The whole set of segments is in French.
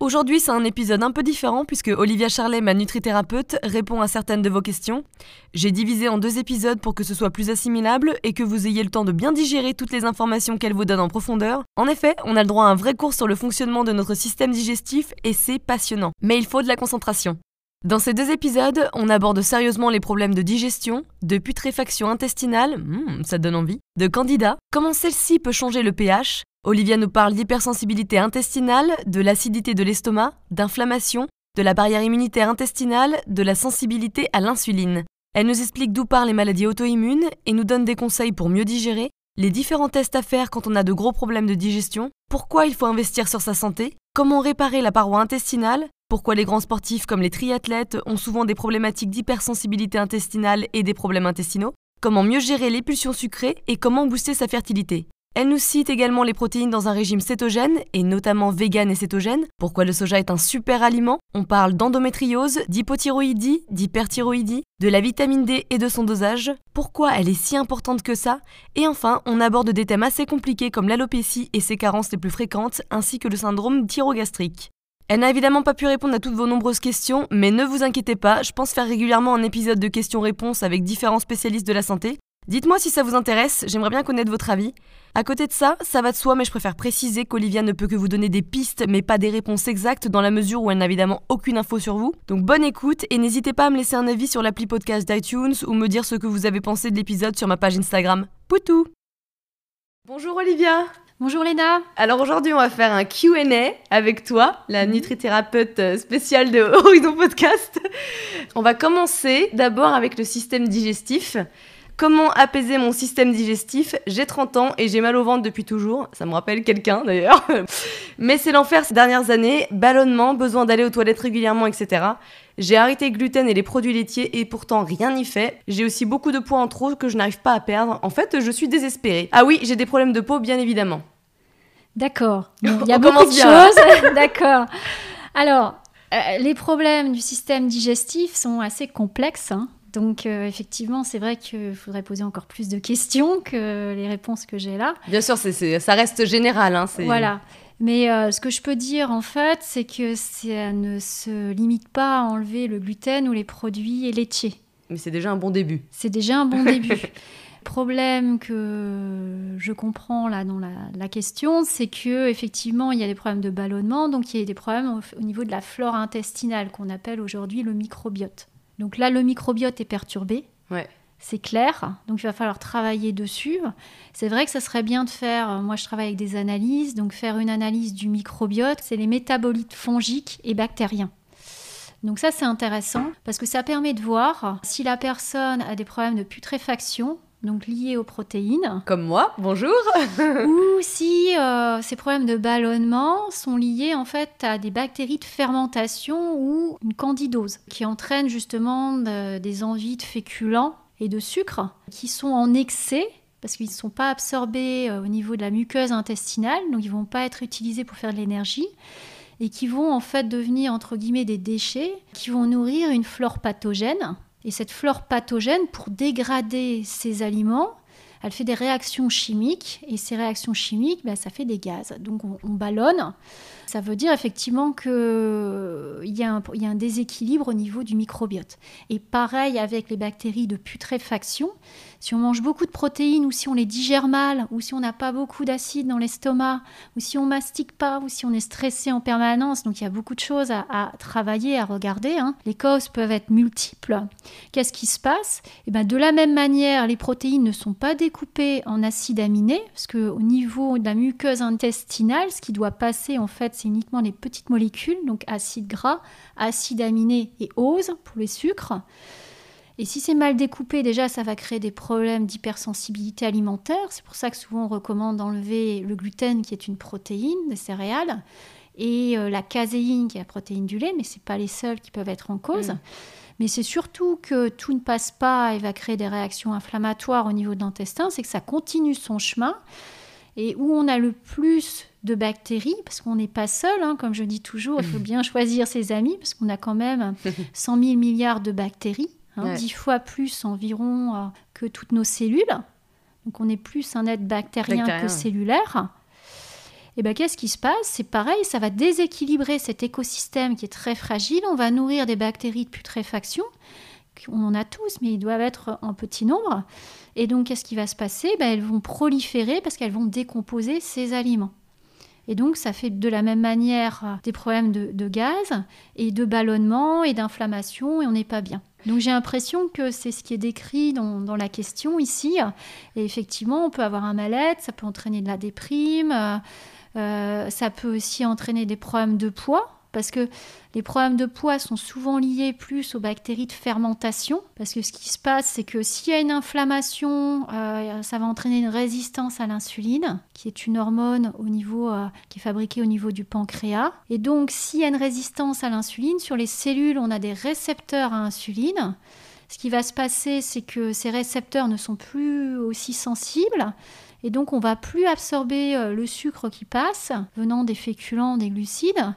Aujourd'hui, c'est un épisode un peu différent puisque Olivia Charlet, ma nutrithérapeute, répond à certaines de vos questions. J'ai divisé en deux épisodes pour que ce soit plus assimilable et que vous ayez le temps de bien digérer toutes les informations qu'elle vous donne en profondeur. En effet, on a le droit à un vrai cours sur le fonctionnement de notre système digestif et c'est passionnant. Mais il faut de la concentration. Dans ces deux épisodes, on aborde sérieusement les problèmes de digestion, de putréfaction intestinale, hmm, ça donne envie, de candida, comment celle-ci peut changer le pH, Olivia nous parle d'hypersensibilité intestinale, de l'acidité de l'estomac, d'inflammation, de la barrière immunitaire intestinale, de la sensibilité à l'insuline. Elle nous explique d'où partent les maladies auto-immunes et nous donne des conseils pour mieux digérer, les différents tests à faire quand on a de gros problèmes de digestion, pourquoi il faut investir sur sa santé, comment réparer la paroi intestinale, pourquoi les grands sportifs comme les triathlètes ont souvent des problématiques d'hypersensibilité intestinale et des problèmes intestinaux, comment mieux gérer les pulsions sucrées et comment booster sa fertilité. Elle nous cite également les protéines dans un régime cétogène, et notamment vegan et cétogène, pourquoi le soja est un super aliment? On parle d'endométriose, d'hypothyroïdie, d'hyperthyroïdie, de la vitamine D et de son dosage, pourquoi elle est si importante que ça, et enfin, on aborde des thèmes assez compliqués comme l'alopécie et ses carences les plus fréquentes, ainsi que le syndrome thyrogastrique. Elle n'a évidemment pas pu répondre à toutes vos nombreuses questions, mais ne vous inquiétez pas, je pense faire régulièrement un épisode de questions-réponses avec différents spécialistes de la santé, Dites-moi si ça vous intéresse, j'aimerais bien connaître votre avis. À côté de ça, ça va de soi, mais je préfère préciser qu'Olivia ne peut que vous donner des pistes, mais pas des réponses exactes, dans la mesure où elle n'a évidemment aucune info sur vous. Donc bonne écoute, et n'hésitez pas à me laisser un avis sur l'appli podcast d'iTunes ou me dire ce que vous avez pensé de l'épisode sur ma page Instagram. Poutou Bonjour Olivia Bonjour Léna Alors aujourd'hui on va faire un Q&A avec toi, la mhm. nutrithérapeute spéciale de Horizon Podcast. On va commencer d'abord avec le système digestif. Comment apaiser mon système digestif? J'ai 30 ans et j'ai mal au ventre depuis toujours. Ça me rappelle quelqu'un d'ailleurs. Mais c'est l'enfer ces dernières années. Ballonnement, besoin d'aller aux toilettes régulièrement, etc. J'ai arrêté le gluten et les produits laitiers et pourtant rien n'y fait. J'ai aussi beaucoup de poids en trop que je n'arrive pas à perdre. En fait, je suis désespérée. Ah oui, j'ai des problèmes de peau, bien évidemment. D'accord. Il y a beaucoup de choses. D'accord. Alors, euh, les problèmes du système digestif sont assez complexes. Hein. Donc euh, effectivement, c'est vrai qu'il faudrait poser encore plus de questions que les réponses que j'ai là. Bien sûr, ça reste général. Hein, voilà. Mais euh, ce que je peux dire en fait, c'est que ça ne se limite pas à enlever le gluten ou les produits laitiers. Mais c'est déjà un bon début. C'est déjà un bon début. Problème que je comprends là dans la, question, c'est que effectivement il y a des problèmes de ballonnement, donc il y a des problèmes au niveau de la flore intestinale qu'on appelle aujourd'hui le microbiote. Donc là, le microbiote est perturbé. C'est clair, donc il va falloir travailler dessus. C'est vrai que ça serait bien de faire, euh, moi je travaille avec des analyses, donc faire une analyse du microbiote, c'est les métabolites fongiques et bactériens. Donc ça c'est intéressant parce que ça permet de voir si la personne a des problèmes de putréfaction, donc liés aux protéines. Comme moi, bonjour. ou si euh, ces problèmes de ballonnement sont liés en fait à des bactéries de fermentation ou une candidose qui entraîne justement des envies de féculents et de sucre qui sont en excès parce qu'ils ne sont pas absorbés euh, au niveau de la muqueuse intestinale, donc ils ne vont pas être utilisés pour faire de l'énergie et qui vont en fait devenir entre guillemets des déchets qui vont nourrir une flore pathogène et cette flore pathogène, pour dégrader ces aliments, elle fait des réactions chimiques et ces réactions chimiques, ben, ça fait des gaz. Donc on, ballonne. Ça veut dire effectivement qu'il y, a un, y a un déséquilibre au niveau du microbiote. Et pareil avec les bactéries de putréfaction. Si on mange beaucoup de protéines ou si on les digère mal ou si on n'a pas beaucoup d'acide dans l'estomac ou si on mastique pas ou si on est stressé en permanence, donc il y a beaucoup de choses à, travailler, à regarder. Hein. Les causes peuvent être multiples. Qu'est-ce qui se passe? Eh ben, De la même manière, les protéines ne sont pas découpées en acides aminés parce qu'au niveau de la muqueuse intestinale, ce qui doit passer en fait, c'est uniquement les petites molécules, donc acides gras, acides aminés et oses pour les sucres. Et si c'est mal découpé, déjà, ça va créer des problèmes d'hypersensibilité alimentaire. C'est pour ça que souvent on recommande d'enlever le gluten, qui est une protéine des céréales, et euh, la caséine, qui est la protéine du lait, mais ce pas les seuls qui peuvent être en cause. Mm. Mais c'est surtout que tout ne passe pas et va créer des réactions inflammatoires au niveau de l'intestin, c'est que ça continue son chemin. Et où on a le plus de bactéries, parce qu'on n'est pas seul, hein, comme je dis toujours, il faut bien choisir ses amis, parce qu'on a quand même 100 000 milliards de bactéries, hein, 10 fois plus environ euh, que toutes nos cellules. Donc on est plus un être bactérien que cellulaire. Et bien qu'est-ce qui se passe? C'est pareil, ça va déséquilibrer cet écosystème qui est très fragile. On va nourrir des bactéries de putréfaction. On en a tous, mais ils doivent être en petit nombre. Et donc, qu'est-ce qui va se passer? Ben, Elles vont proliférer parce qu'elles vont décomposer ces aliments. Et donc, ça fait de la même manière euh, des problèmes de, gaz et de ballonnement et d'inflammation, et on n'est pas bien. Donc, j'ai l'impression que c'est ce qui est décrit dans, la question ici. Et effectivement, on peut avoir un mal-être, ça peut entraîner de la déprime, euh, euh, ça peut aussi entraîner des problèmes de poids parce que les problèmes de poids sont souvent liés plus aux bactéries de fermentation, parce que ce qui se passe, c'est que s'il y a une inflammation, euh, ça va entraîner une résistance à l'insuline, qui est une hormone au niveau, euh, qui est fabriquée au niveau du pancréas. Et donc, s'il y a une résistance à l'insuline, sur les cellules, on a des récepteurs à insuline. Ce qui va se passer, c'est que ces récepteurs ne sont plus aussi sensibles. Et donc, on va plus absorber euh, le sucre qui passe, venant des féculents, des glucides.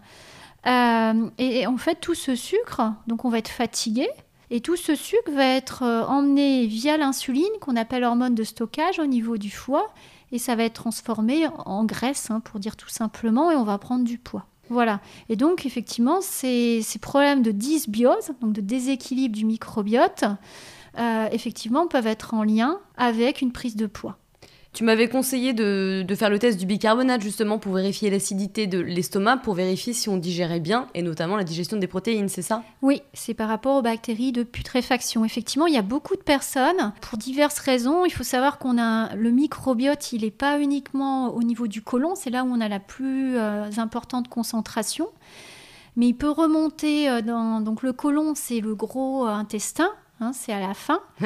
Euh, et, en fait, tout ce sucre, donc on va être fatigué, et tout ce sucre va être euh, emmené via l'insuline, qu'on appelle hormone de stockage au niveau du foie, et ça va être transformé en graisse, hein, pour dire tout simplement, et on va prendre du poids. Voilà. Et donc, effectivement, ces, problèmes de dysbiose, donc de déséquilibre du microbiote, euh, effectivement, peuvent être en lien avec une prise de poids. Tu m'avais conseillé de, faire le test du bicarbonate justement pour vérifier l'acidité de l'estomac, pour vérifier si on digérait bien et notamment la digestion des protéines, c'est ça? Oui, c'est par rapport aux bactéries de putréfaction. Effectivement, il y a beaucoup de personnes, pour diverses raisons. Il faut savoir qu'on a le microbiote, il n'est pas uniquement au niveau du côlon, c'est là où on a la plus euh, importante concentration mais il peut remonter euh, dans donc le côlon c'est le gros euh, intestin Hein, c'est à la fin.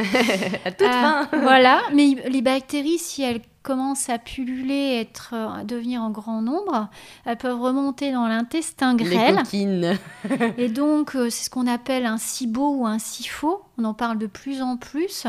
à toute fin. voilà, mais les bactéries, si elles commencent à pulluler, être, à devenir en grand nombre, elles peuvent remonter dans l'intestin grêle. Les coquines. et donc, euh, c'est ce qu'on appelle un SIBO ou un SIFO. On en parle de plus en plus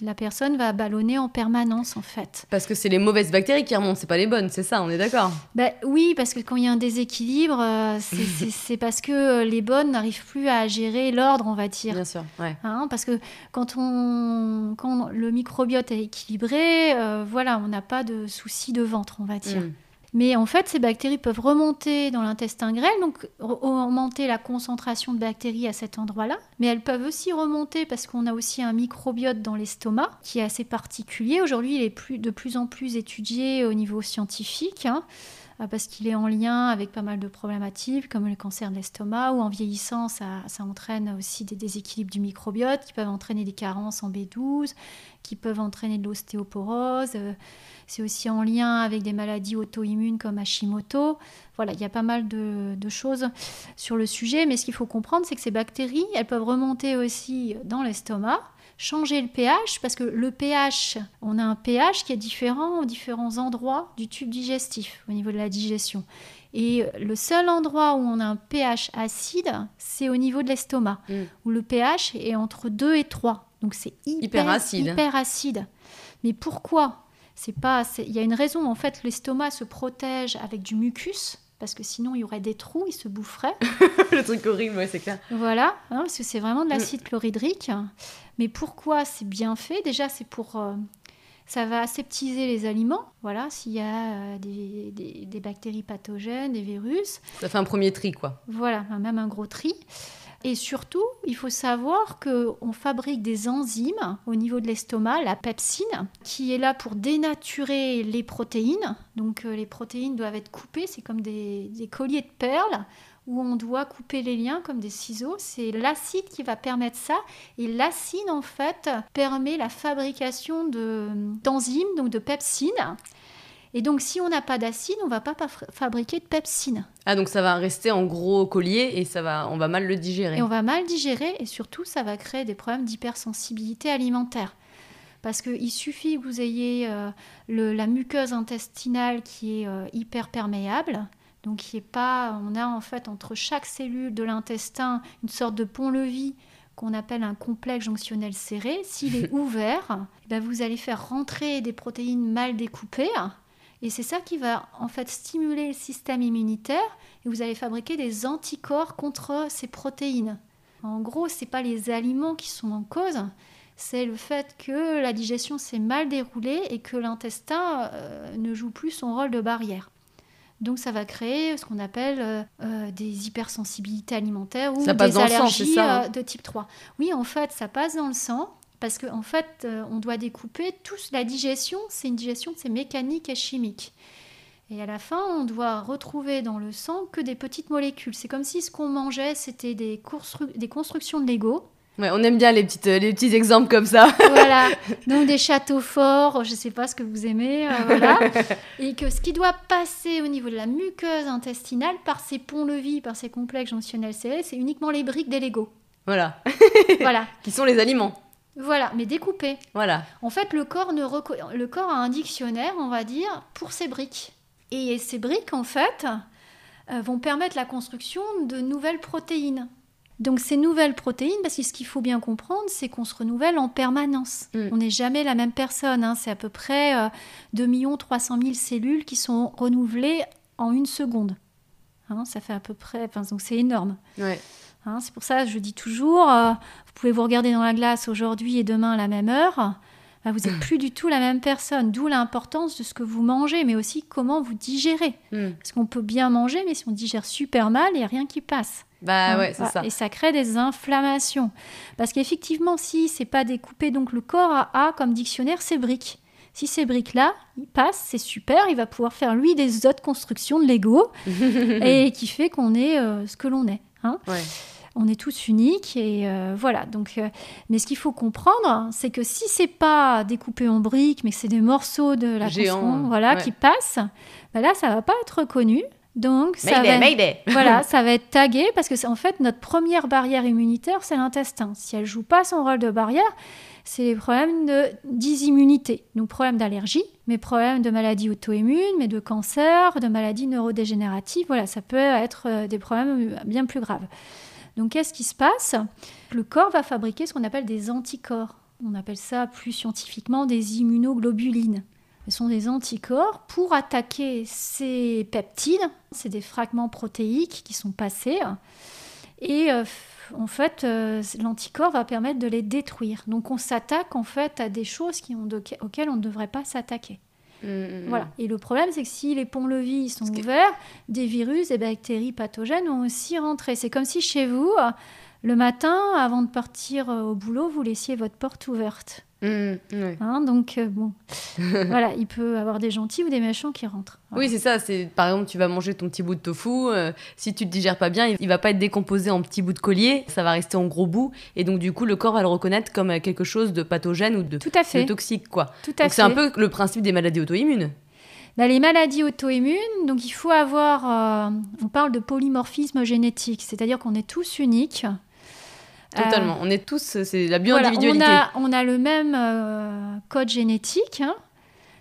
la personne va ballonner en permanence en fait. Parce que c'est les mauvaises bactéries qui remontent, c'est pas les bonnes, c'est ça, on est d'accord ben, Oui, parce que quand il y a un déséquilibre, euh, c'est parce que les bonnes n'arrivent plus à gérer l'ordre, on va dire. Bien sûr, ouais. Hein, parce que quand, on, quand le microbiote est équilibré, euh, voilà, on n'a pas de soucis de ventre, on va dire. Mm. Mais en fait, ces bactéries peuvent remonter dans l'intestin grêle, donc augmenter la concentration de bactéries à cet endroit-là. Mais elles peuvent aussi remonter parce qu'on a aussi un microbiote dans l'estomac qui est assez particulier. Aujourd'hui, il est de plus en plus étudié au niveau scientifique. Hein, parce qu'il est en lien avec pas mal de problématiques comme le cancer de l'estomac ou en vieillissant ça, ça, entraîne aussi des déséquilibres du microbiote qui peuvent entraîner des carences en B12, qui peuvent entraîner de l'ostéoporose. Euh, c'est aussi en lien avec des maladies auto-immunes comme Hashimoto. Voilà, il y a pas mal de, choses sur le sujet, mais ce qu'il faut comprendre, c'est que ces bactéries, elles peuvent remonter aussi dans l'estomac, changer le pH, parce que le pH, on a un pH qui est différent aux différents endroits du tube digestif au niveau de la digestion. Et le seul endroit où on a un pH acide, c'est au niveau de l'estomac, mm. où le pH est entre 2 et 3. Donc c'est hyper, acide. hyper acide. Mais pourquoi? C'est pas, il y a une raison. En fait, l'estomac se protège avec du mucus parce que sinon il y aurait des trous, il se boufferait. le truc horrible, ouais, c'est clair. Voilà, hein, parce que c'est vraiment de l'acide mm. chlorhydrique. Mais pourquoi c'est bien fait? Déjà, c'est pour euh, ça va aseptiser les aliments. Voilà, s'il y a euh, des, des, des, bactéries pathogènes, des virus. Ça fait un premier tri, quoi. Voilà, même un gros tri. Et surtout, il faut savoir qu'on fabrique des enzymes au niveau de l'estomac, la pepsine, qui est là pour dénaturer les protéines. Donc euh, les protéines doivent être coupées, c'est comme des, colliers de perles où on doit couper les liens comme des ciseaux. C'est l'acide qui va permettre ça. Et l'acide, en fait, permet la fabrication d'enzymes, donc de pepsine. Et donc, si on n'a pas d'acide, on va pas fabriquer de pepsine. Ah, donc ça va rester en gros collier et ça va, on va mal le digérer. Et on va mal digérer et surtout, ça va créer des problèmes d'hypersensibilité alimentaire. Parce qu'il suffit que vous ayez euh, la muqueuse intestinale qui est euh, hyper perméable. Donc, qui est pas, on a en fait entre chaque cellule de l'intestin une sorte de pont-levis qu'on appelle un complexe jonctionnel serré. S'il est ouvert, eh ben, vous allez faire rentrer des protéines mal découpées et c'est ça qui va en fait stimuler le système immunitaire et vous allez fabriquer des anticorps contre ces protéines. En gros, ce n'est pas les aliments qui sont en cause, c'est le fait que la digestion s'est mal déroulée et que l'intestin euh, ne joue plus son rôle de barrière. Donc ça va créer ce qu'on appelle euh, euh, des hypersensibilités alimentaires ou des allergies hein de type 3. Oui, en fait, ça passe dans le sang parce qu'en en fait, euh, on doit découper tout. La digestion, c'est une digestion, c'est mécanique et chimique. Et à la fin, on doit retrouver dans le sang que des petites molécules. C'est comme si ce qu'on mangeait, c'était des, des constructions de Lego. Ouais, on aime bien les, petites, les petits exemples comme ça. Voilà, donc des châteaux forts, je ne sais pas ce que vous aimez, euh, voilà. Et que ce qui doit passer au niveau de la muqueuse intestinale par ces ponts-levis, par ces complexes jonctionnels serrés, c'est uniquement les briques des Lego. Voilà. voilà. Qui sont les aliments. Voilà, mais découpé. Voilà. En fait, le corps, ne le corps a un dictionnaire, on va dire, pour ces briques. Et ces briques, en fait, euh, vont permettre la construction de nouvelles protéines. Donc ces nouvelles protéines, parce que ce qu'il faut bien comprendre, c'est qu'on se renouvelle en permanence. Mm. On n'est jamais la même personne. Hein. C'est à peu près euh, 2 300 000 cellules qui sont renouvelées en une seconde. Hein, ça fait à peu près... Enfin, donc c'est énorme. Ouais. Hein, c'est pour ça que je dis toujours, euh, vous pouvez vous regarder dans la glace aujourd'hui et demain à la même heure. Bah, vous n'êtes plus du tout la même personne, d'où l'importance de ce que vous mangez, mais aussi comment vous digérez. Hmm. Parce qu'on peut bien manger, mais si on digère super mal, il n'y a rien qui passe. Bah hein, ouais, c'est ça. Et ça crée des inflammations. Parce qu'effectivement, si c'est pas découpé, donc le corps a, a comme dictionnaire ces briques. Si ces briques-là, il passe, c'est super, il va pouvoir faire lui des autres constructions de Lego et qui fait qu'on est euh, ce que l'on est. Hein. Ouais on est tous uniques et euh, voilà. Donc, euh, mais ce qu'il faut comprendre, c'est que si c'est pas découpé en briques, mais que c'est des morceaux de la construction, voilà, qui passent, bah là, ça va pas être reconnu. Donc, ça va, voilà, ça va être tagué parce que c'est en fait notre première barrière immunitaire, c'est l'intestin. Si elle joue pas son rôle de barrière, c'est les problèmes de d'immunité, donc problèmes d'allergie, mais problèmes de maladies auto-immunes, mais de cancer, de maladies neurodégénératives. Voilà, ça peut être euh, des problèmes bien plus graves. Donc qu'est-ce qui se passe? Le corps va fabriquer ce qu'on appelle des anticorps. On appelle ça plus scientifiquement des immunoglobulines. Ce sont des anticorps pour attaquer ces peptides. C'est des fragments protéiques qui sont passés. Et euh, en fait, euh, l'anticorps va permettre de les détruire. Donc on s'attaque en fait à des choses auxquelles on ne devrait pas s'attaquer. Mm, mm, mm. Voilà. Et le problème, c'est que si les ponts-levis sont ouverts, des virus, des bactéries pathogènes vont aussi rentrer. C'est comme si chez vous, le matin, avant de partir euh, au boulot, vous laissiez votre porte ouverte. Mmh, hein, donc, euh, bon, voilà, il peut avoir des gentils ou des méchants qui rentrent. Oui, c'est ça. C'est Par exemple, tu vas manger ton petit bout de tofu. Euh, si tu te digères pas bien, il va pas être décomposé en petits bouts de collier. Ça va rester en gros bouts. Et donc, du coup, le corps va le reconnaître comme quelque chose de pathogène ou de, Tout à fait. toxique. Quoi. Tout à c'est un peu le principe des maladies auto-immunes. Bah, les maladies auto-immunes, donc il faut avoir. on parle de polymorphisme génétique, c'est-à-dire qu'on est tous uniques. Totalement. on est tous, c'est la bio-individualité. on, a, le même euh, code génétique, hein,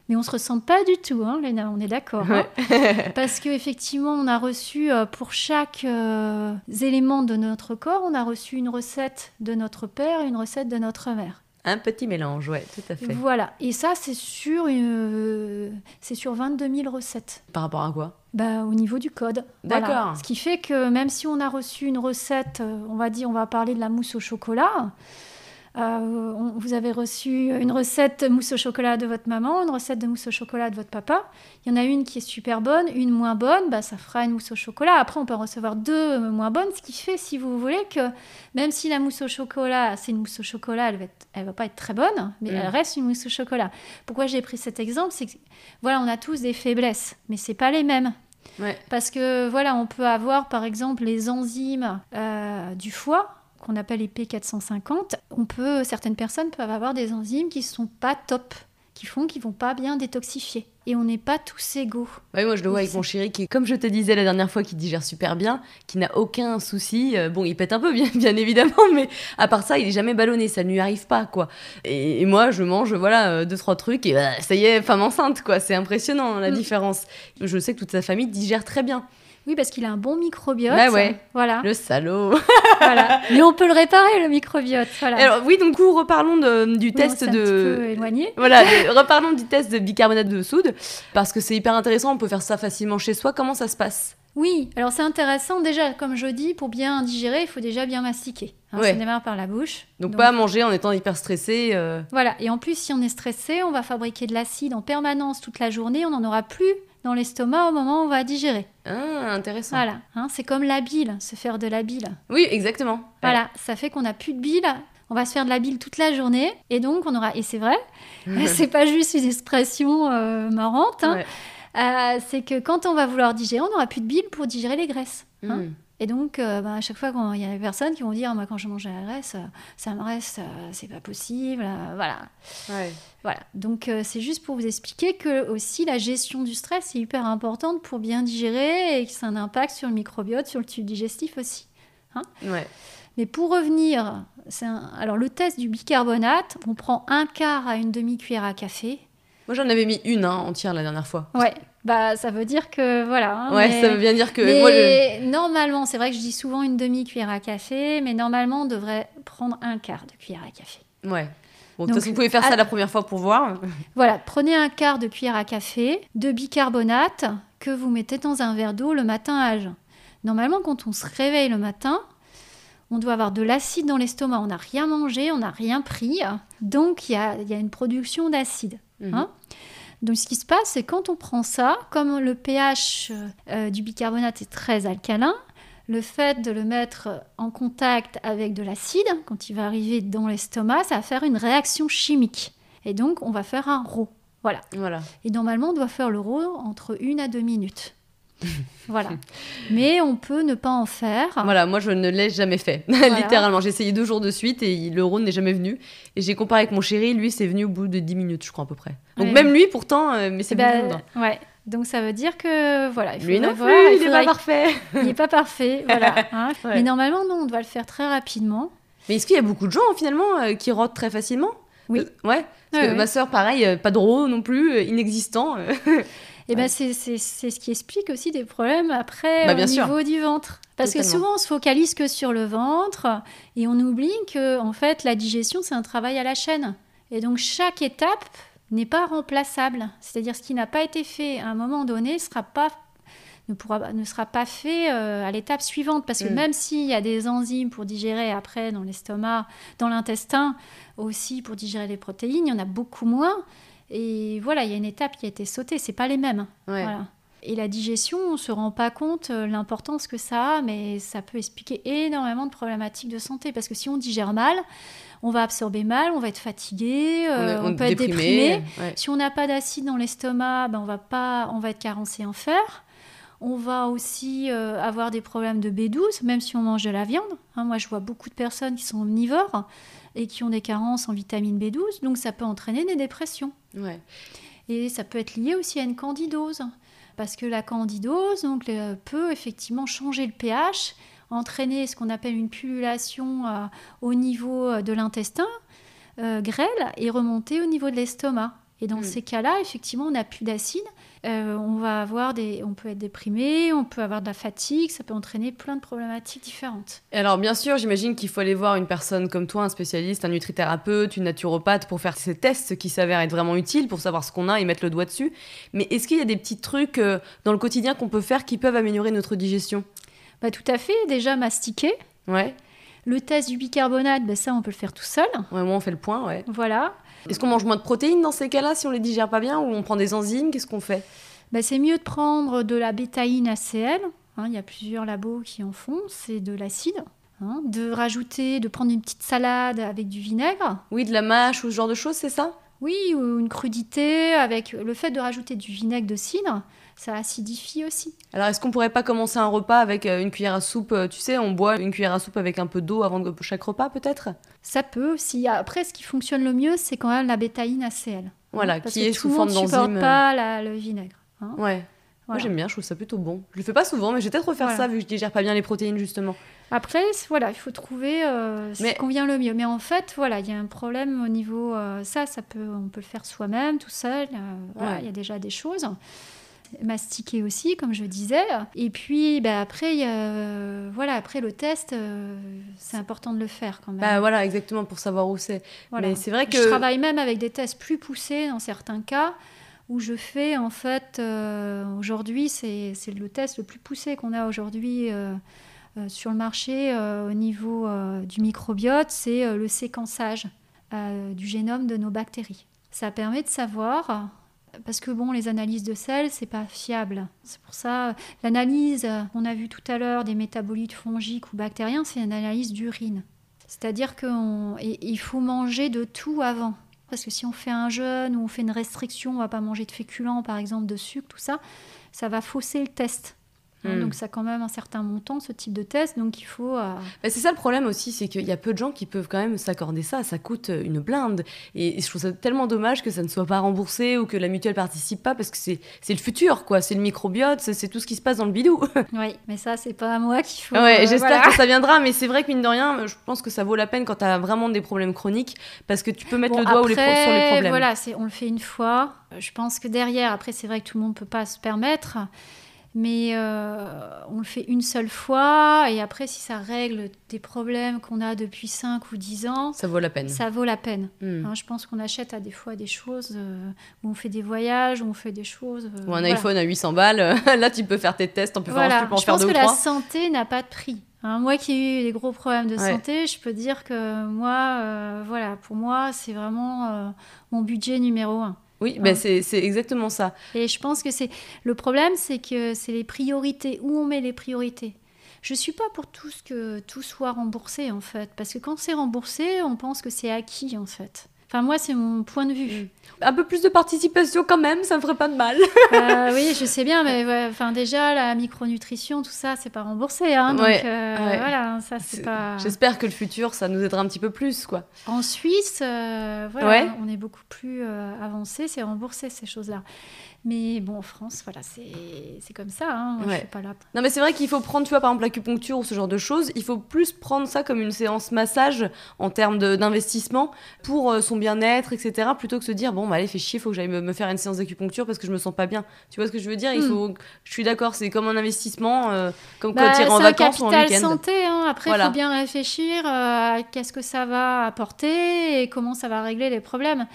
mais on se ressemble pas du tout, hein, Léna, on est d'accord. Hein. Parce qu'effectivement, on a reçu euh, pour chaque euh, élément de notre corps, on a reçu une recette de notre père et une recette de notre mère. Un petit mélange, ouais, tout à fait. Voilà, et ça, c'est sur, c'est sur 22 000 recettes. Par rapport à quoi? Bah, au niveau du code. D'accord. Ce qui fait que même si on a reçu une recette, euh, on va dire, on va parler de la mousse au chocolat, euh, vous avez reçu une recette mousse au chocolat de votre maman, une recette de mousse au chocolat de votre papa. Il y en a une qui est super bonne, une moins bonne, bah, ça fera une mousse au chocolat. Après, on peut en recevoir deux moins bonnes, ce qui fait, si vous voulez, que même si la mousse au chocolat, c'est une mousse au chocolat, elle va, elle va pas être très bonne, mais mm. elle reste une mousse au chocolat. Pourquoi j'ai pris cet exemple C'est que, voilà, on a tous des faiblesses, mais c'est pas les mêmes. Parce que voilà, on peut avoir par exemple les enzymes euh, du foie qu'on appelle les P450. On peut, certaines personnes peuvent avoir des enzymes qui sont pas top, qui font qu'ils vont pas bien détoxifier. Et on n'est pas tous égaux. Bah oui, moi je le vois avec mon chéri qui, comme je te disais la dernière fois, qui digère super bien, qui n'a aucun souci. Euh, bon, il pète un peu, bien, bien évidemment, mais à part ça, il est jamais ballonné, ça ne lui arrive pas, quoi. Et, moi, je mange, voilà, euh, deux, trois trucs, et bah, ça y est, femme enceinte, quoi. C'est impressionnant la mm. différence. Je sais que toute sa famille digère très bien. Oui, parce qu'il a un bon microbiote. Bah ouais. Voilà. Le salaud. voilà. Mais on peut le réparer, le microbiote. Voilà. Alors, oui, donc, reparlons de, du test de. Un peu éloigné. Voilà, reparlons du test de bicarbonate de soude, parce que c'est hyper intéressant, on peut faire ça facilement chez soi. Comment ça se passe? Oui, alors c'est intéressant déjà, comme je dis, pour bien digérer, il faut déjà bien mastiquer. Hein, Ça démarre par la bouche. Donc, pas manger en étant hyper stressé. Euh. Voilà, et en plus si on est stressé, on va fabriquer de l'acide en permanence toute la journée, on n'en aura plus dans l'estomac au moment où on va digérer. Ah, intéressant. Voilà, hein, c'est comme la bile, se faire de la bile. Oui, exactement. Voilà, ça fait qu'on n'a plus de bile, on va se faire de la bile toute la journée, et donc on aura, et c'est vrai, c'est pas juste une expression euh, marrante, hein. euh, c'est que quand on va vouloir digérer, on n'aura plus de bile pour digérer les graisses. Hein. Hmm. Et donc, euh, bah, à chaque fois, il y a des personnes qui vont dire Moi, quand je mange la graisse, ça me reste, c'est pas possible. voilà. Voilà. Donc, euh, c'est juste pour vous expliquer que aussi la gestion du stress est hyper importante pour bien digérer et que ça a un impact sur le microbiote, sur le tube digestif aussi. Hein ouais. Mais pour revenir, alors le test du bicarbonate, on prend un quart à une demi-cuillère à café. Moi, j'en avais mis une hein, entière la dernière fois. Ouais. Bah, ça veut dire que voilà. Hein, ouais, ça veut bien dire que. Mais normalement, c'est vrai que je dis souvent une demi-cuillère à café, mais normalement, on devrait prendre un quart de cuillère à café. Ouais. Bon, de toute façon, vous pouvez faire ça la première fois pour voir. Voilà, prenez un quart de cuillère à café de bicarbonate que vous mettez dans un verre d'eau le matin à jeun. Normalement, quand on se réveille le matin, on doit avoir de l'acide dans l'estomac. On n'a rien mangé, on n'a rien pris. Donc, il y a, y a, une production d'acide. Mhm. Hein donc ce qui se passe, c'est quand on prend ça, comme le pH euh, du bicarbonate est très alcalin, le fait de le mettre en contact avec de l'acide, quand il va arriver dans l'estomac, ça va faire une réaction chimique. Et donc on va faire un RO. Voilà. voilà. Et normalement, on doit faire le RO entre une à deux minutes. voilà. Mais on peut ne pas en faire. Voilà, moi je ne l'ai jamais fait. Littéralement, j'ai essayé deux jours de suite et l'euro n'est jamais venu. Et j'ai comparé avec mon chéri, lui c'est venu au bout de 10 minutes, je crois à peu près. Donc même lui pourtant, euh, mais c'est bah, Ouais. Donc ça veut dire que voilà, il lui non voir, plus, il, n'est pas parfait. il n'est pas parfait, voilà. Hein. Mais normalement non, on doit le faire très rapidement. Mais est-ce qu'il y a beaucoup de gens finalement euh, qui rotent très facilement? Oui. Euh, ouais. Parce que ma sœur, pareil, pas de RO non plus, inexistant. Et ben c'est ce qui explique aussi des problèmes après bah, au niveau du ventre. Parce que souvent on se focalise que sur le ventre et on oublie que en fait la digestion c'est un travail à la chaîne. Et donc chaque étape n'est pas remplaçable. C'est-à-dire ce qui n'a pas été fait à un moment donné sera pas ne, pourra, ne sera pas fait euh, à l'étape suivante. Parce que mm. même s'il y a des enzymes pour digérer après dans l'estomac, dans l'intestin, aussi pour digérer les protéines, il y en a beaucoup moins. Et voilà, il y a une étape qui a été sautée, c'est pas les mêmes. Voilà. Et la digestion, on se rend pas compte euh, l'importance que ça a, mais ça peut expliquer énormément de problématiques de santé. Parce que si on digère mal, on va absorber mal, on va être fatigué, on, peut être déprimé. Si on n'a pas d'acide dans l'estomac, ben on va pas, on va être carencé en fer. On va aussi euh, avoir des problèmes de B12, même si on mange de la viande. Hein, moi, je vois beaucoup de personnes qui sont omnivores et qui ont des carences en vitamine B12, donc ça peut entraîner des dépressions. Et ça peut être lié aussi à une candidose, parce que la candidose donc, euh, peut effectivement changer le pH, entraîner ce qu'on appelle une pullulation euh, au niveau de l'intestin grêle et remonter au niveau de l'estomac. Et dans hmm. ces cas-là, effectivement, on n'a plus d'acide. Euh, on va avoir des, on peut être déprimé, on peut avoir de la fatigue, ça peut entraîner plein de problématiques différentes. alors bien sûr, j'imagine qu'il faut aller voir une personne comme toi, un spécialiste, un nutrithérapeute, une naturopathe pour faire ces tests qui s'avèrent être vraiment utiles pour savoir ce qu'on a et mettre le doigt dessus. Mais est-ce qu'il y a des petits trucs euh, dans le quotidien qu'on peut faire qui peuvent améliorer notre digestion? Bah tout à fait. Déjà mastiquer. Ouais. Le test du bicarbonate, bah, ça on peut le faire tout seul. Ouais, moi on fait le point, ouais. Voilà. Est-ce qu'on mange moins de protéines dans ces cas-là si on les digère pas bien ou on prend des enzymes? Qu'est-ce qu'on fait? Bah, C'est mieux de prendre de la bétaïne ACL. Hein, il y a plusieurs labos qui en font. C'est de l'acide. Hein, de rajouter, de prendre une petite salade avec du vinaigre. Oui, de la mâche ou ce genre de choses, c'est ça? Oui, ou une crudité avec le fait de rajouter du vinaigre de cidre ça acidifie aussi. Alors, est-ce qu'on pourrait pas commencer un repas avec euh, une cuillère à soupe euh, Tu sais, on boit une cuillère à soupe avec un peu d'eau avant de chaque repas, peut-être? Ça peut aussi. Après, ce qui fonctionne le mieux, c'est quand même la bétaïne ACL. Voilà, Parce qui que est tout sous le forme monde supporte d'enzyme. pas la- le vinaigre. hein. Ouais. Moi Voilà. j'aime bien, je trouve ça plutôt bon. Je le fais pas souvent, mais je vais peut-être refaire Voilà. ça vu que je digère pas bien les protéines justement. Après, voilà, il faut trouver euh, ce Mais- qui convient le mieux. Mais en fait, voilà, il y a un problème au niveau euh, ça, ça peut, on peut le faire soi-même, tout seul. euh, voilà, Ouais. il y a déjà des choses. Mastiquer aussi, comme je disais. Et puis, bah, après, a, voilà, après le test, euh, c'est important de le faire quand même. Bah voilà, exactement pour savoir où c'est. Voilà. Mais c'est vrai que Je travaille même avec des tests plus poussés dans certains cas où je fais en fait euh, aujourd'hui c'est c'est le test le plus poussé qu'on a aujourd'hui euh, euh, sur le marché euh, au niveau euh, du microbiote, c'est euh, le séquençage euh, du génome de nos bactéries. Ça permet de savoir parce que bon, les analyses de sel, c'est pas fiable. C'est pour ça, euh, l'analyse euh, qu'on a vu tout à l'heure des métabolites fongiques ou bactériens, c'est une analyse d'urine. C'est-à-dire qu'il faut manger de tout avant. Parce que si on fait un jeûne ou on fait une restriction, on va pas manger de féculents, par exemple, de sucre, tout ça, ça va fausser le test. Hein, Hmm. Donc ça a quand même un certain montant, ce type de test. Donc il faut... euh, Bah, c'est ça le problème aussi, c'est qu'il y a peu de gens qui peuvent quand même s'accorder ça. Ça coûte euh, une blinde. Et je trouve ça tellement dommage que ça ne soit pas remboursé ou que la mutuelle participe pas parce que c'est c'est le futur, quoi. C'est le microbiote, c'est tout ce qui se passe dans le bidou. Oui, mais ça, c'est pas à moi qu'il faut... ouais, euh, j'espère voilà. que ça viendra, mais c'est vrai que mine de rien, je pense que ça vaut la peine quand tu as vraiment des problèmes chroniques parce que tu peux mettre Bon, le doigt où les après, sur les problèmes. Voilà, c'est- on le fait une fois. Je pense que derrière, après, c'est vrai que tout le monde peut pas se permettre, mais euh, on le fait une seule fois. Et après, si ça règle des problèmes qu'on a depuis 5 ou 10 ans, Ça vaut la peine. ça vaut la peine. Hmm. Hein, je pense qu'on achète à des fois des choses euh, où on fait des voyages, où on fait des choses. euh, Ou un voilà. iPhone à 800 balles, là tu peux faire tes tests, on peut faire, tu peux en Je faire pense deux que ou la santé n'a pas de prix. Hein, moi qui ai eu des gros problèmes de Ouais. santé, je peux dire que moi, euh, voilà, pour moi, c'est vraiment mon budget numéro un. Oui, bah, Ouais. c'est c'est exactement ça. Et je pense que c'est le problème, c'est que c'est les priorités. Où on met les priorités Je suis pas pour tout ce que tout soit remboursé en fait, parce que quand c'est remboursé, on pense que c'est acquis en fait. Enfin moi, c'est mon point de vue. Un peu plus de participation quand même, ça me ferait pas de mal. Euh, oui, je sais bien, mais ouais, enfin déjà la micronutrition, tout ça, c'est pas remboursé, hein, donc Ouais, euh, ouais. voilà, ça c'est pas. J'espère que le futur, ça nous aidera un petit peu plus, quoi. En Suisse, euh, voilà, on est beaucoup plus avancé, c'est remboursé ces choses-là. Mais bon, en France, voilà, c'est comme ça. Hein, Ouais. je suis pas là. Non, mais c'est vrai qu'il faut prendre, tu vois, par exemple, l'acupuncture ou ce genre de choses, il faut plus prendre ça comme une séance massage en termes d'investissement pour euh, son bien-être, etc., plutôt que se dire, bon, bah, allez, fais chier, faut que j'aille me, faire une séance d'acupuncture parce que je me sens pas bien. Tu vois ce que je veux dire? Il Hmm. faut, Je suis d'accord, c'est comme un investissement, euh, comme Bah, quand tu en vacances ou en capital week-end. santé. Hein. Après, il Voilà. faut bien réfléchir euh, à qu'est-ce que ça va apporter et comment ça va régler les problèmes.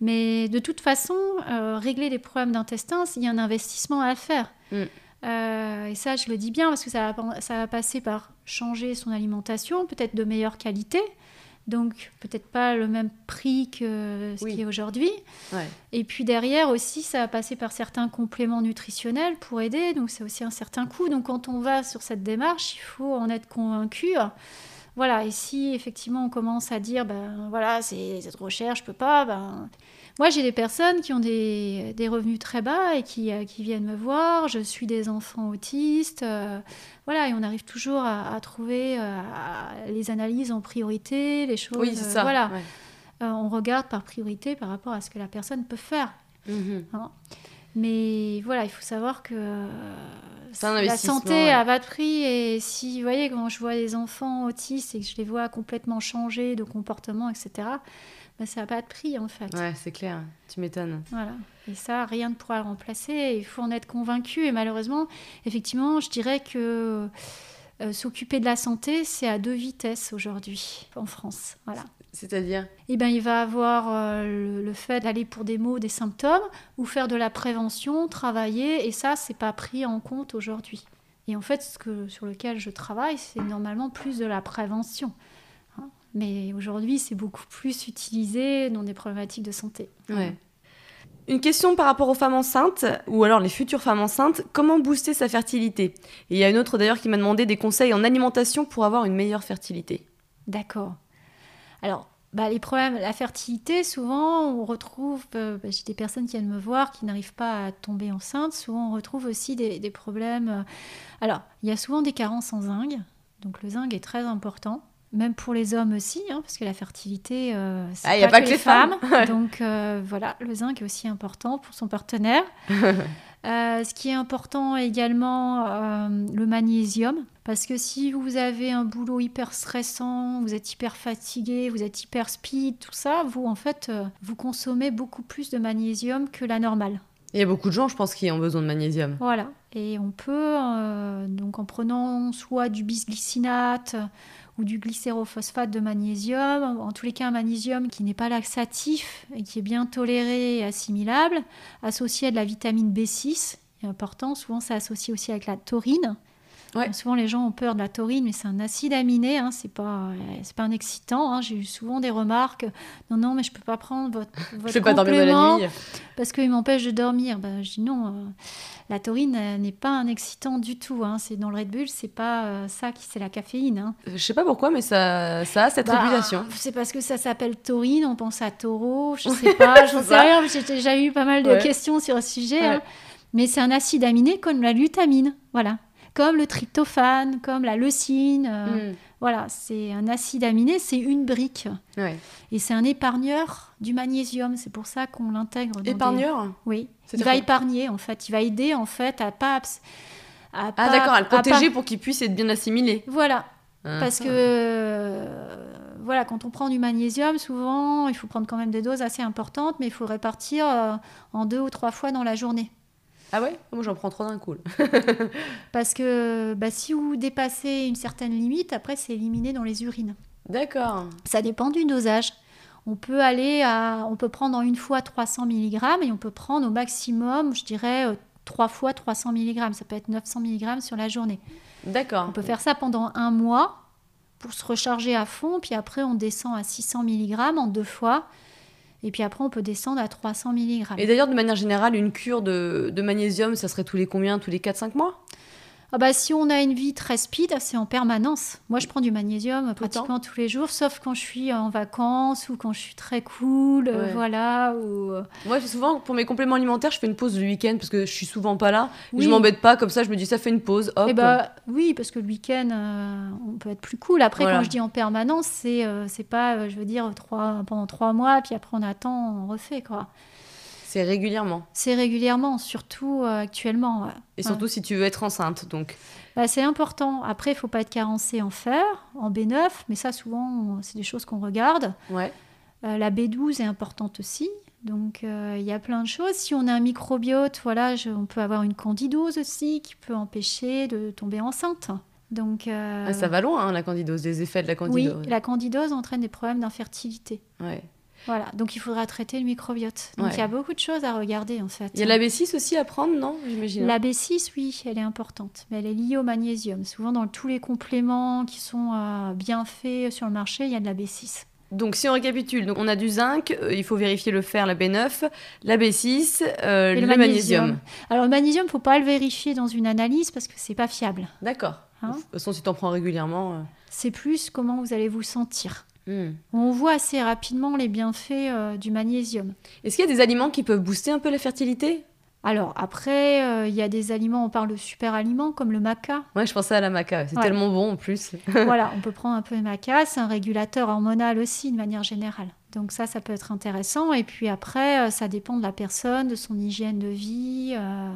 Mais de toute façon, euh, régler les problèmes d'intestin, il y a un investissement à faire. Mm. Euh, et ça, je le dis bien parce que ça va, ça va passer par changer son alimentation, peut-être de meilleure qualité. Donc, peut-être pas le même prix que ce Oui. qui est aujourd'hui. Ouais. Et puis derrière aussi, ça va passer par certains compléments nutritionnels pour aider. Donc c'est aussi un certain coût. Donc quand on va sur cette démarche, il faut en être convaincu. Voilà. Et si effectivement on commence à dire, ben voilà, c'est trop cher, je peux pas. Ben moi j'ai des personnes qui ont des, des revenus très bas et qui, euh, qui viennent me voir. Je suis des enfants autistes. euh, voilà, et on arrive toujours à, à trouver euh, à- les analyses en priorité, les choses. Oui, c'est euh, ça. Voilà. ouais. On regarde par priorité par rapport à ce que la personne peut faire. Mhm. Mais voilà, il faut savoir que euh, la santé ouais. a pas de prix. Et si, vous voyez, quand je vois des enfants autistes et que je les vois complètement changer de comportement, etc., ben, ça n'a pas de prix en fait. Ouais, c'est clair, tu m'étonnes. Voilà. Et ça, rien ne pourra le remplacer. Il faut en être convaincu. Et malheureusement, effectivement, je dirais que euh, s'occuper de la santé, c'est à deux vitesses aujourd'hui en France. Voilà. C'est-à-dire Eh ben, il va avoir euh, le, le fait d'aller pour des mots, des symptômes, ou faire de la prévention, travailler, et ça, c'est pas pris en compte aujourd'hui. Et en fait, ce que, sur lequel je travaille, c'est normalement plus de la prévention. hein. Mais aujourd'hui, c'est beaucoup plus utilisé dans des problématiques de santé. Ouais. Une question par rapport aux femmes enceintes, ou alors les futures femmes enceintes, comment booster sa fertilité? Et il y a une autre d'ailleurs qui m'a demandé des conseils en alimentation pour avoir une meilleure fertilité. D'accord. Alors, bah, les problèmes, la fertilité, souvent, on retrouve, euh, bah, j'ai des personnes qui viennent me voir qui n'arrivent pas à tomber enceinte, souvent on retrouve aussi des, des problèmes. euh, Alors, il y a souvent des carences en zinc, donc le zinc est très important. même pour les hommes aussi, hein, parce que la fertilité, euh, c'est Ah, y a pas que les femmes. Ouais. Donc euh, voilà, le zinc est aussi important pour son partenaire. Euh, ce qui est important également, euh, le magnésium. Parce que si vous avez un boulot hyper stressant, vous êtes hyper fatigué, vous êtes hyper speed, tout ça, vous en fait, euh, vous consommez beaucoup plus de magnésium que la normale. Il y a beaucoup de gens, je pense, qui ont besoin de magnésium. Voilà. Et on peut, donc en prenant soit du bisglycinate ou du glycérophosphate de magnésium, en tous les cas un magnésium qui n'est pas laxatif et qui est bien toléré et assimilable, associé à de la vitamine B6, c'est important, souvent c'est associé aussi avec la taurine. Ouais. Souvent les gens ont peur de la taurine, mais c'est un acide aminé, hein, c'est pas, euh, c'est pas un excitant. hein. J'ai eu souvent des remarques, non, non, mais je peux pas prendre votre, votre Je pas dormir de la complément nuit. parce qu'il m'empêche de dormir. Ben, je dis non, euh, la taurine euh, n'est pas un excitant du tout. hein. C'est dans le Red Bull, c'est pas euh, ça qui c'est la caféine. hein. Je sais pas pourquoi, mais ça, ça a cette Bah, réputation. C'est parce que ça s'appelle taurine, on pense à taureau, je sais pas, j'en sais rien. J'ai déjà eu pas mal de Ouais. questions sur le sujet. Ouais. Mais c'est un acide aminé comme la glutamine, voilà. Comme le tryptophane, comme la leucine. euh, Mm. Voilà, c'est un acide aminé, c'est une brique. Ouais. Et c'est un épargneur du magnésium. C'est pour ça qu'on l'intègre. dans des- Épargneur Oui, il va épargner en fait. Il va aider en fait à pas. à Ah pas- d'accord, à le pas- protéger pour qu'il puisse être bien assimilé. Voilà, Ah, parce que euh, voilà, quand on prend du magnésium, souvent il faut prendre quand même des doses assez importantes, mais il faut répartir euh, en deux ou trois fois dans la journée. Ah ouais? Moi j'en prends trois d'un coup. Parce que bah, si vous dépassez une certaine limite, après c'est éliminé dans les urines. D'accord. Ça dépend du dosage. On peut aller à, on peut prendre en une fois 300 mg et on peut prendre au maximum, je dirais, euh, trois fois 300 mg. Ça peut être 900 mg sur la journée. D'accord. On peut faire ça pendant un mois pour se recharger à fond, puis après on descend à 600 mg en deux fois, et puis après on peut descendre à 300 mg. Et d'ailleurs, de manière générale, une cure de, de magnésium, ça serait tous les combien? Tous les 4-5 mois? Ah bah, si on a une vie très speed, c'est en permanence. Moi je prends du magnésium pratiquement tous les jours, sauf quand je suis en vacances ou quand je suis très cool, euh, voilà. Ou... euh, Moi, souvent, pour mes compléments alimentaires, je fais une pause le week-end parce que je suis souvent pas là. Oui. Je m'embête pas, comme ça, je me dis, ça fait une pause. Hop. Eh bah, oui, parce que le week-end, euh, on peut être plus cool. Après, Voilà. quand je dis en permanence, c'est euh, c'est pas, je veux dire, trois, pendant trois mois, puis après on attend, on refait, quoi. C'est régulièrement. C'est régulièrement, surtout euh, actuellement. ouais. Et surtout si tu veux être enceinte. Donc, Bah, c'est important. Après, il faut pas être carencé en fer, en B9, mais ça, souvent, c'est des choses qu'on regarde. ouais. Euh, la B12 est importante aussi. Donc, euh, il y a plein de choses. Si on a un microbiote, voilà, je- on peut avoir une candidose aussi qui peut empêcher de tomber enceinte. Donc, euh, Ah, ça va loin, hein, la candidose, les effets de la Oui, candidose. la candidose entraîne des problèmes d'infertilité. Ouais. Voilà, donc il faudra traiter le microbiote. Donc Ouais. il y a beaucoup de choses à regarder en fait. Il y a la B6 aussi à prendre, non J'imagine. La B6, oui, elle est importante, mais elle est liée au magnésium. Souvent dans tous les compléments qui sont euh, bien faits sur le marché, il y a de la B6. Donc, si on récapitule, donc on a du zinc, euh, il faut vérifier le fer, la B9, la B6, euh, Et le, magnésium. Alors le magnésium, faut pas le vérifier dans une analyse parce que c'est pas fiable. D'accord. Hein? De toute façon, si tu en prends régulièrement. C'est plus comment vous allez vous sentir. Hmm. On voit assez rapidement les bienfaits euh, du magnésium. Est-ce qu'il y a des aliments qui peuvent booster un peu la fertilité? Alors après, euh, il y a des aliments, on parle de super aliments comme le maca. Ouais, je pensais à la maca, c'est Ouais. tellement bon en plus. voilà, on peut prendre un peu de maca, c'est un régulateur hormonal aussi de manière générale. Donc ça, ça peut être intéressant. Et puis après, euh, ça dépend de la personne, de son hygiène de vie. euh.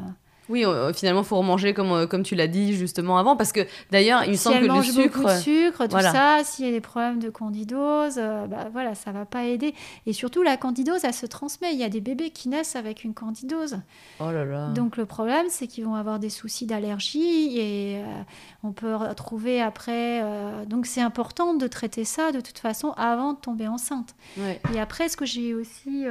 Oui, euh, finalement, faut remanger comme, euh, comme tu l'as dit justement avant, parce que d'ailleurs, il me si semble elle que le mange sucre. beaucoup de sucre, tout voilà. ça, s'il y a des problèmes de candidose, euh, bah voilà, ça va pas aider. Et surtout, la candidose, elle se transmet. Il y a des bébés qui naissent avec une candidose. Oh là là. Donc le problème, c'est qu'ils vont avoir des soucis d'allergie et euh, on peut retrouver après. euh, donc c'est important de traiter ça de toute façon avant de tomber enceinte. Ouais. Et après, ce que j'ai aussi,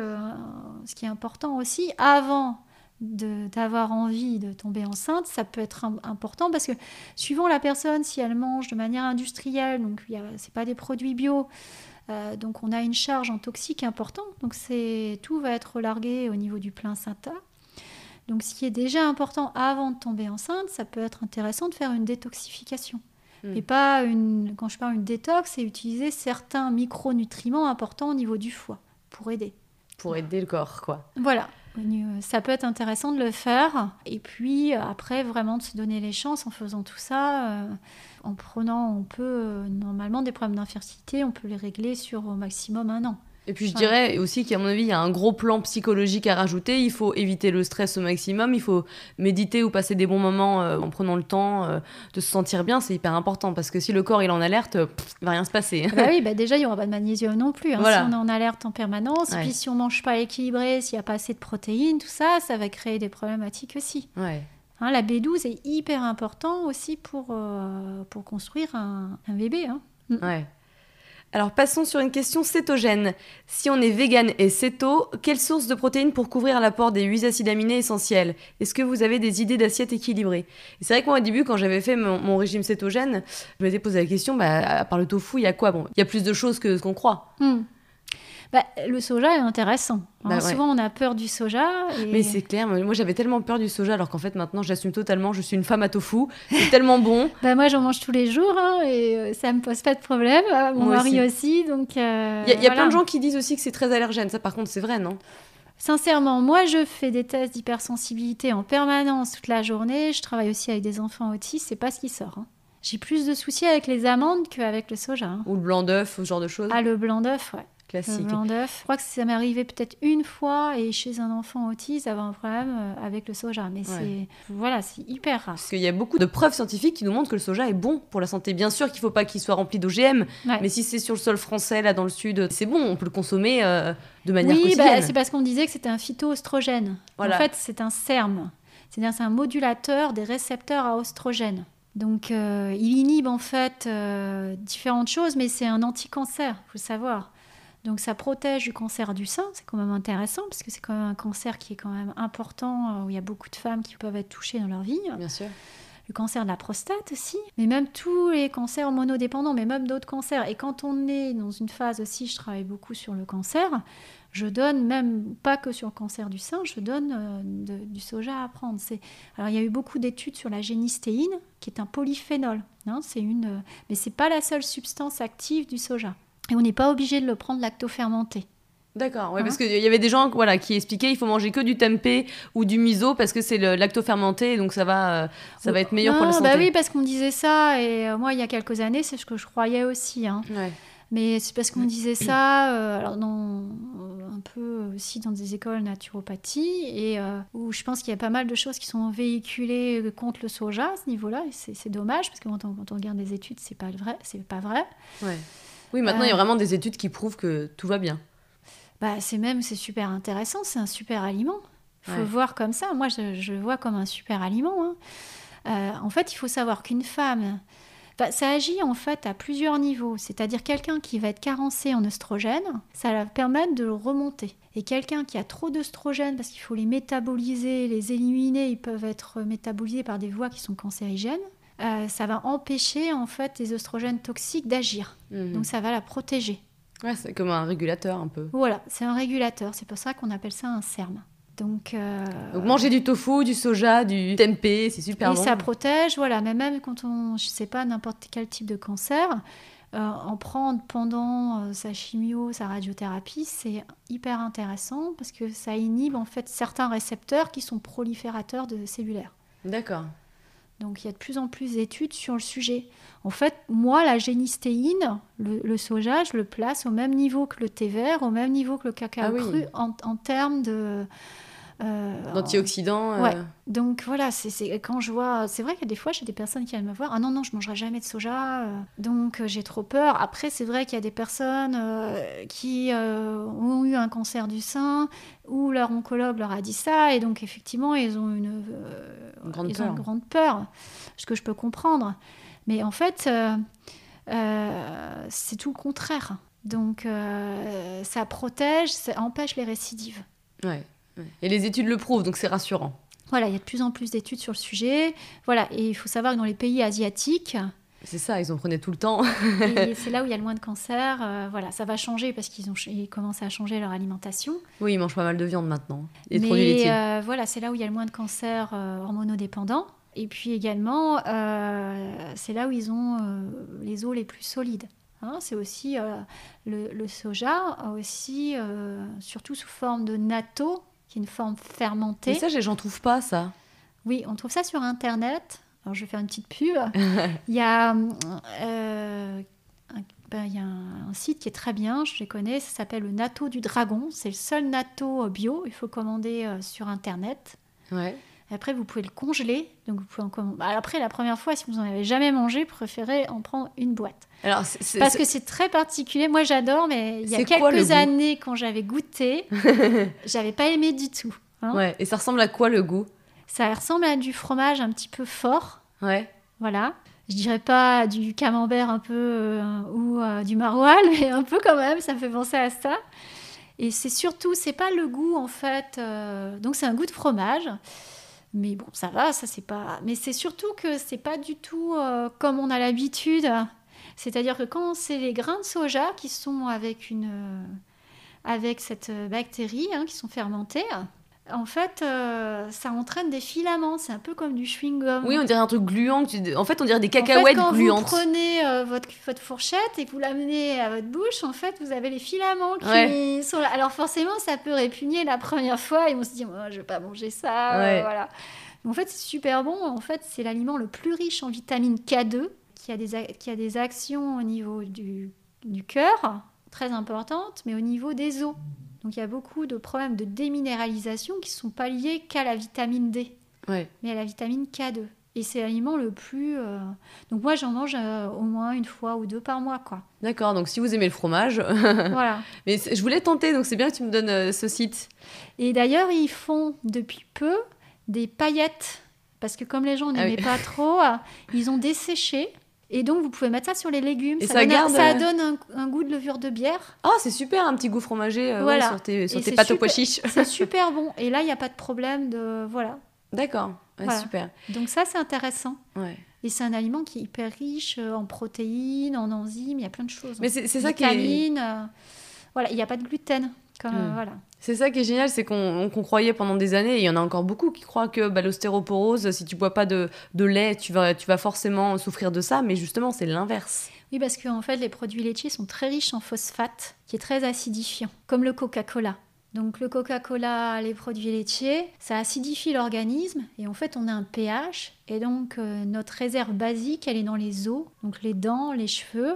ce qui est important aussi, avant d'avoir envie de tomber enceinte, ça peut être im- important parce que suivant la personne, si elle mange de manière industrielle, donc c'est pas des produits bio, euh, donc on a une charge en toxique importante. Donc c'est tout va être largué au niveau du placenta. Donc ce qui est déjà important avant de tomber enceinte, ça peut être intéressant de faire une détoxification. Hmm. Et pas une, quand je parle une détox, c'est utiliser certains micronutriments importants au niveau du foie pour aider. Pour aider le corps, quoi. Voilà, Euh, ça peut être intéressant de le faire. Et puis euh, après, vraiment de se donner les chances en faisant tout ça. euh, en prenant, on peut, normalement, des problèmes d'infertilité, on peut les régler sur au maximum un an. Et puis je dirais aussi qu'à mon avis, il y a un gros plan psychologique à rajouter. Il faut éviter le stress au maximum. Il faut méditer ou passer des bons moments euh, en prenant le temps euh, de se sentir bien. C'est hyper important parce que si le corps il en alerte, il il va rien se passer. Bah oui, bah déjà il y aura pas de magnésium non plus. Hein, Si on est en alerte en permanence, puis si on mange pas équilibré, s'il n'y a pas assez de protéines, tout ça, ça va créer des problématiques aussi. Ouais. Hein, la B12 est hyper important aussi pour, euh, pour construire un, un bébé. Hein. Ouais. Alors passons sur une question cétogène. Si on est vegan et céto, quelle source de protéines pour couvrir l'apport des 8 acides aminés essentiels? Est-ce que vous avez des idées d'assiettes équilibrées? C'est vrai que moi au début quand j'avais fait mon, régime cétogène, je m'étais posé la question, bah, à part le tofu, il y a quoi? Bon, il y a plus de choses que ce qu'on croit. Hmm. Bah, le soja est intéressant. Hein. Bah souvent, on a peur du soja. Mais c'est clair, moi j'avais tellement peur du soja, alors qu'en fait maintenant j'assume totalement, je suis une femme à tofu, c'est tellement bon. Bah, moi j'en mange tous les jours hein, et euh, ça me pose pas de problème. Euh, mon mari aussi. donc. Euh, il y a, plein de gens qui disent aussi que c'est très allergène, ça par contre c'est vrai, non? Sincèrement, moi je fais des tests d'hypersensibilité en permanence toute la journée. Je travaille aussi avec des enfants autistes, c'est pas ce qui sort. Hein. J'ai plus de soucis avec les amandes qu'avec le soja. Ou le blanc d'œuf, ce genre de choses Ah, le blanc d'œuf, ouais classique. Le blanc d'œuf. Je crois que ça m'est arrivé peut-être une fois et chez un enfant autiste d'avoir un problème euh, avec le soja. Mais c'est voilà, c'est hyper rare. Parce qu'il y a beaucoup de preuves scientifiques qui nous montrent que le soja est bon pour la santé. Bien sûr qu'il ne faut pas qu'il soit rempli d'OGM, mais si c'est sur le sol français, là dans le sud, c'est bon, on peut le consommer euh, de manière oui, quotidienne. Oui, bah, c'est parce qu'on disait que c'était un phytoestrogène. En fait, c'est un CERM. C'est-à-dire c'est un modulateur des récepteurs à oestrogène. Donc, euh, il inhibe en fait différentes choses, mais c'est un anti-cancer, il faut savoir. Donc ça protège du cancer du sein, c'est quand même intéressant parce que c'est quand même un cancer qui est quand même important, euh, où il y a beaucoup de femmes qui peuvent être touchées dans leur vie. Bien sûr. Le cancer de la prostate aussi, mais même tous les cancers monodépendants, mais même d'autres cancers. Et quand on est dans une phase aussi, je travaille beaucoup sur le cancer, je donne même pas que sur le cancer du sein, je donne euh, du soja à prendre. Alors il y a eu beaucoup d'études sur la génistéine, qui est un polyphénol. Hein, c'est une, euh, mais c'est pas la seule substance active du soja. Et on n'est pas obligé de le prendre lacto-fermenté. D'accord, ouais, parce hein qu'il y avait des gens voilà, qui expliquaient qu'il faut manger que du tempeh ou du miso parce que c'est le lacto-fermenté, donc ça va, euh, ça va être meilleur pour la santé. Bah oui, parce qu'on disait ça, et euh, moi, il y a quelques années, c'est ce que je croyais aussi. Hein. Mais c'est parce qu'on disait ça, euh, alors dans, un peu aussi dans des écoles naturopathie, et où je pense qu'il y a pas mal de choses qui sont véhiculées contre le soja à ce niveau-là, et c'est dommage, parce que quand on, quand on regarde des études, c'est pas vrai. C'est pas vrai. Ouais. Oui, maintenant, il y a euh. vraiment des études qui prouvent que tout va bien. Bah, c'est même, c'est super intéressant, c'est un super aliment. Il faut voir comme ça. Moi, je, le vois comme un super aliment. Hein. Euh, en fait, il faut savoir qu'une femme, bah, ça agit en fait à plusieurs niveaux. C'est-à-dire quelqu'un qui va être carencé en oestrogène, ça va permettre de le remonter. Et quelqu'un qui a trop d'oestrogène, parce qu'il faut les métaboliser, les éliminer, ils peuvent être métabolisés par des voies qui sont cancérigènes. Euh, ça va empêcher en fait les oestrogènes toxiques d'agir. Mhm. Donc ça va la protéger. Ouais, c'est comme un régulateur un peu. Voilà, c'est un régulateur. C'est pour ça qu'on appelle ça un CERM. Donc, euh... Donc, manger du tofu, du soja, du tempeh, c'est super et bon. Et ça protège, voilà. Mais même quand on, je sais pas, n'importe quel type de cancer, euh, en prendre pendant euh, sa chimio, sa radiothérapie, c'est hyper intéressant parce que ça inhibe en fait certains récepteurs qui sont proliférateurs de cellulaires. D'accord. Donc il y a de plus en plus d'études sur le sujet. En fait, moi, la génistéine, le, soja, je le place au même niveau que le thé vert, au même niveau que le cacao ah cru en, termes de, D'antioxydants. Euh. Ouais. Donc voilà, c'est quand je vois. C'est vrai qu'il y a des fois, j'ai des personnes qui viennent me voir. Ah non, non, je mangerai jamais de soja. Euh. donc j'ai trop peur. Après, c'est vrai qu'il y a des personnes qui ont eu un cancer du sein ou leur oncologue leur a dit ça. Et donc effectivement, ils ont une, grande, peur. une grande peur. Ce que je peux comprendre. Mais en fait, c'est tout le contraire. Donc ça protège, ça empêche les récidives. Ouais. Et les études le prouvent, donc c'est rassurant. Voilà, il y a de plus en plus d'études sur le sujet. Voilà, et il faut savoir que dans les pays asiatiques, c'est ça, ils en prenaient tout le temps. c'est là où il y a le moins de cancer. Euh, voilà, ça va changer parce qu'ils ont ils commencent à changer leur alimentation. Oui, ils mangent pas mal de viande maintenant. Et Mais euh, voilà, c'est là où il y a le moins de cancer euh, hormonodépendants. Et puis également, c'est là où ils ont les os les plus solides. Hein. c'est aussi le, le, soja, aussi surtout sous forme de natto, qui est une forme fermentée. Mais ça, j'en trouve pas ça. Oui, on trouve ça sur Internet. Alors je vais faire une petite pub. il y a, euh, un, ben, il y a un, un site qui est très bien, je les connais, ça s'appelle le Natto du Dragon. C'est le seul natto bio, il faut commander euh, sur Internet. Ouais. Après, vous pouvez le congeler. Donc, vous pouvez en commander. Bah, après, la première fois, si vous n'en avez jamais mangé, préférez en prendre une boîte. Alors, Parce que c'est très particulier. Moi, j'adore, mais il y a quoi, quelques années, quand j'avais goûté, j'avais pas aimé du tout. hein. Ouais. Et ça ressemble à quoi le goût? Ça ressemble à du fromage un petit peu fort. Ouais. Voilà. Je dirais pas du camembert un peu euh, ou euh, du maroilles, mais un peu quand même, ça me fait penser à ça. Et c'est surtout, c'est pas le goût en fait. euh, donc c'est un goût de fromage. Mais bon, ça va, ça c'est pas. Mais c'est surtout que c'est pas du tout euh, comme on a l'habitude. C'est-à-dire que quand c'est les grains de soja qui sont avec une, euh, avec cette euh, bactérie, hein, qui sont fermentés, en fait, euh, ça entraîne des filaments. C'est un peu comme du chewing-gum. Oui, on dirait un truc gluant. En fait, on dirait des En fait, cacahuètes quand gluantes. vous prenez euh, votre, votre fourchette et que vous l'amenez à votre bouche, en fait, vous avez les filaments qui Ouais. sont là. Alors forcément, ça peut répugner la première fois et on se dit, oh, je vais pas manger ça. Ouais. euh, voilà. Mais en fait, c'est super bon. En fait, c'est l'aliment le plus riche en vitamine K2 qui a des, qui a des actions au niveau du, du cœur, très importantes, mais au niveau des os. Donc il y a beaucoup de problèmes de déminéralisation qui ne sont pas liés qu'à la vitamine D Ouais. mais à la vitamine K2. Et c'est l'aliment le plus. euh, Donc moi, j'en mange euh, au moins une fois ou deux par mois, quoi. D'accord. Donc, si vous aimez le fromage, voilà. mais je voulais tenter. Donc, c'est bien que tu me donnes euh, ce site. Et d'ailleurs, ils font depuis peu des paillettes. Parce que comme les gens Ah n'aimaient oui. pas trop, ils ont desséché. Et donc, vous pouvez mettre ça sur les légumes. Et ça donne, garde, ça euh, donne un, un goût de levure de bière. Ah, c'est super, un petit goût fromager euh, ouais, sur tes, sur pâtes au super- pois chiches. C'est super bon. Et là, il n'y a pas de problème de. Voilà. D'accord. Ouais, Voilà. Super. Donc, ça, c'est intéressant. Ouais. Et c'est un aliment qui est hyper riche euh, en protéines, en enzymes, il y a plein de choses. Mais c'est c'est ça qui est. vitamines. euh, Voilà, il n'y a pas de gluten. Comme, Hmm. voilà. C'est ça qui est génial, c'est qu'on croyait pendant des années, et il y en a encore beaucoup qui croient que bah, l'ostéoporose, si tu bois pas de, de lait, tu vas, tu vas forcément souffrir de ça, mais justement, c'est l'inverse. Oui, parce qu'en fait, les produits laitiers sont très riches en phosphate, qui est très acidifiant, comme le Coca-Cola. Donc le Coca-Cola, les produits laitiers, ça acidifie l'organisme et en fait on a un pH et donc euh, notre réserve basique elle est dans les os, donc les dents, les cheveux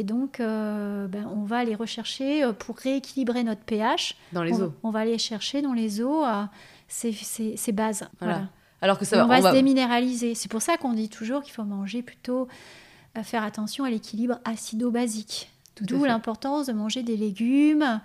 et donc euh, ben, on va aller rechercher euh, pour rééquilibrer notre pH. Dans les on, os. on va aller chercher dans les euh, ces, ces- ces bases. Voilà. Voilà. Alors que ça va. on va on se déminéraliser. C'est pour ça qu'on dit toujours qu'il faut manger plutôt, euh, faire attention à l'équilibre acido-basique. D'où l'importance de manger des légumes,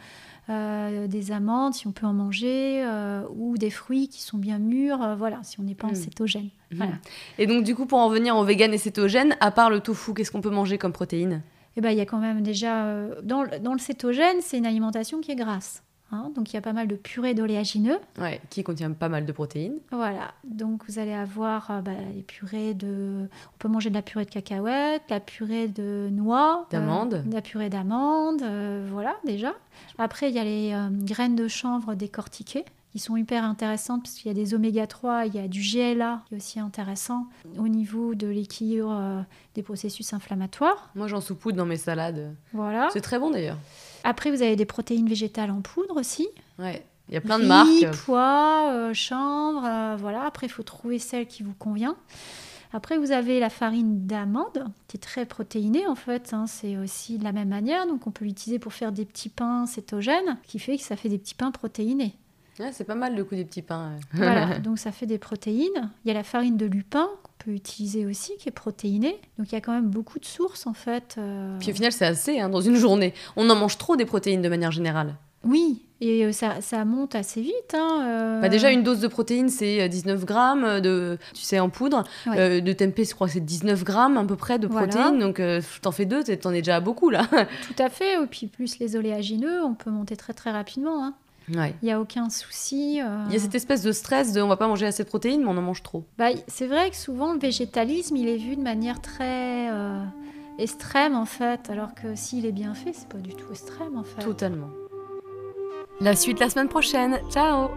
euh, des amandes si on peut en manger, euh, ou des fruits qui sont bien mûrs, euh, voilà, si on n'est pas en Mm. cétogène. Mhm. Voilà. Et donc, du coup, pour en venir au vegan et cétogène, à part le tofu, qu'est-ce qu'on peut manger comme protéines Et ben il y a quand même déjà, euh, dans, le- dans le cétogène, c'est une alimentation qui est grasse. hein. donc il y a pas mal de purées d'oléagineux. Ouais, qui contient pas mal de protéines. Voilà, donc vous allez avoir euh, bah, les purées de... On peut manger de la purée de cacahuètes, la purée de noix, D'amandes. euh, de la purée d'amandes, euh, voilà déjà. Après, il y a les graines de chanvre décortiquées qui sont hyper intéressantes parce qu'il y a des oméga 3, il y a du GLA qui est aussi intéressant au niveau de l'équilibre euh, des processus inflammatoires. Moi, j'en saupoudre dans mes salades. Voilà. C'est très bon d'ailleurs. Après, vous avez des protéines végétales en poudre aussi. Ouais. Il y a plein de Riz, marques. pois, euh, chanvre, euh, voilà. Après, il faut trouver celle qui vous convient. Après, vous avez la farine d'amande, qui est très protéinée en fait. hein. C'est aussi de la même manière. Donc, on peut l'utiliser pour faire des petits pains cétogènes, qui fait que ça fait des petits pains protéinés. Ouais, c'est pas mal le coup des petits pains. Voilà, donc ça fait des protéines. Il y a la farine de lupin qu'on peut utiliser aussi, qui est protéinée. Donc, il y a quand même beaucoup de sources en fait. euh, Puis au final, c'est assez hein, dans une journée. On en mange trop des protéines de manière générale. Oui, et euh, ça, ça monte assez vite. hein, euh, Bah déjà, une dose de protéines, c'est euh, 19 grammes de, tu sais, en poudre. Ouais. Euh, de tempeh, je crois que c'est 19 grammes à peu près de Voilà. protéines. Donc, euh, t'en fais deux, t'en es déjà à beaucoup là. Tout à fait. Et puis, plus les oléagineux, on peut monter très très rapidement. hein. Ouais. Il n'y a aucun souci. euh. Il y a cette espèce de stress de on va pas manger assez de protéines, mais on en mange trop. Bah, c'est vrai que souvent le végétalisme, il est vu de manière très euh, extrême en fait, alors que s'il est bien fait, c'est pas du tout extrême en fait. Totalement. La suite la semaine prochaine. Ciao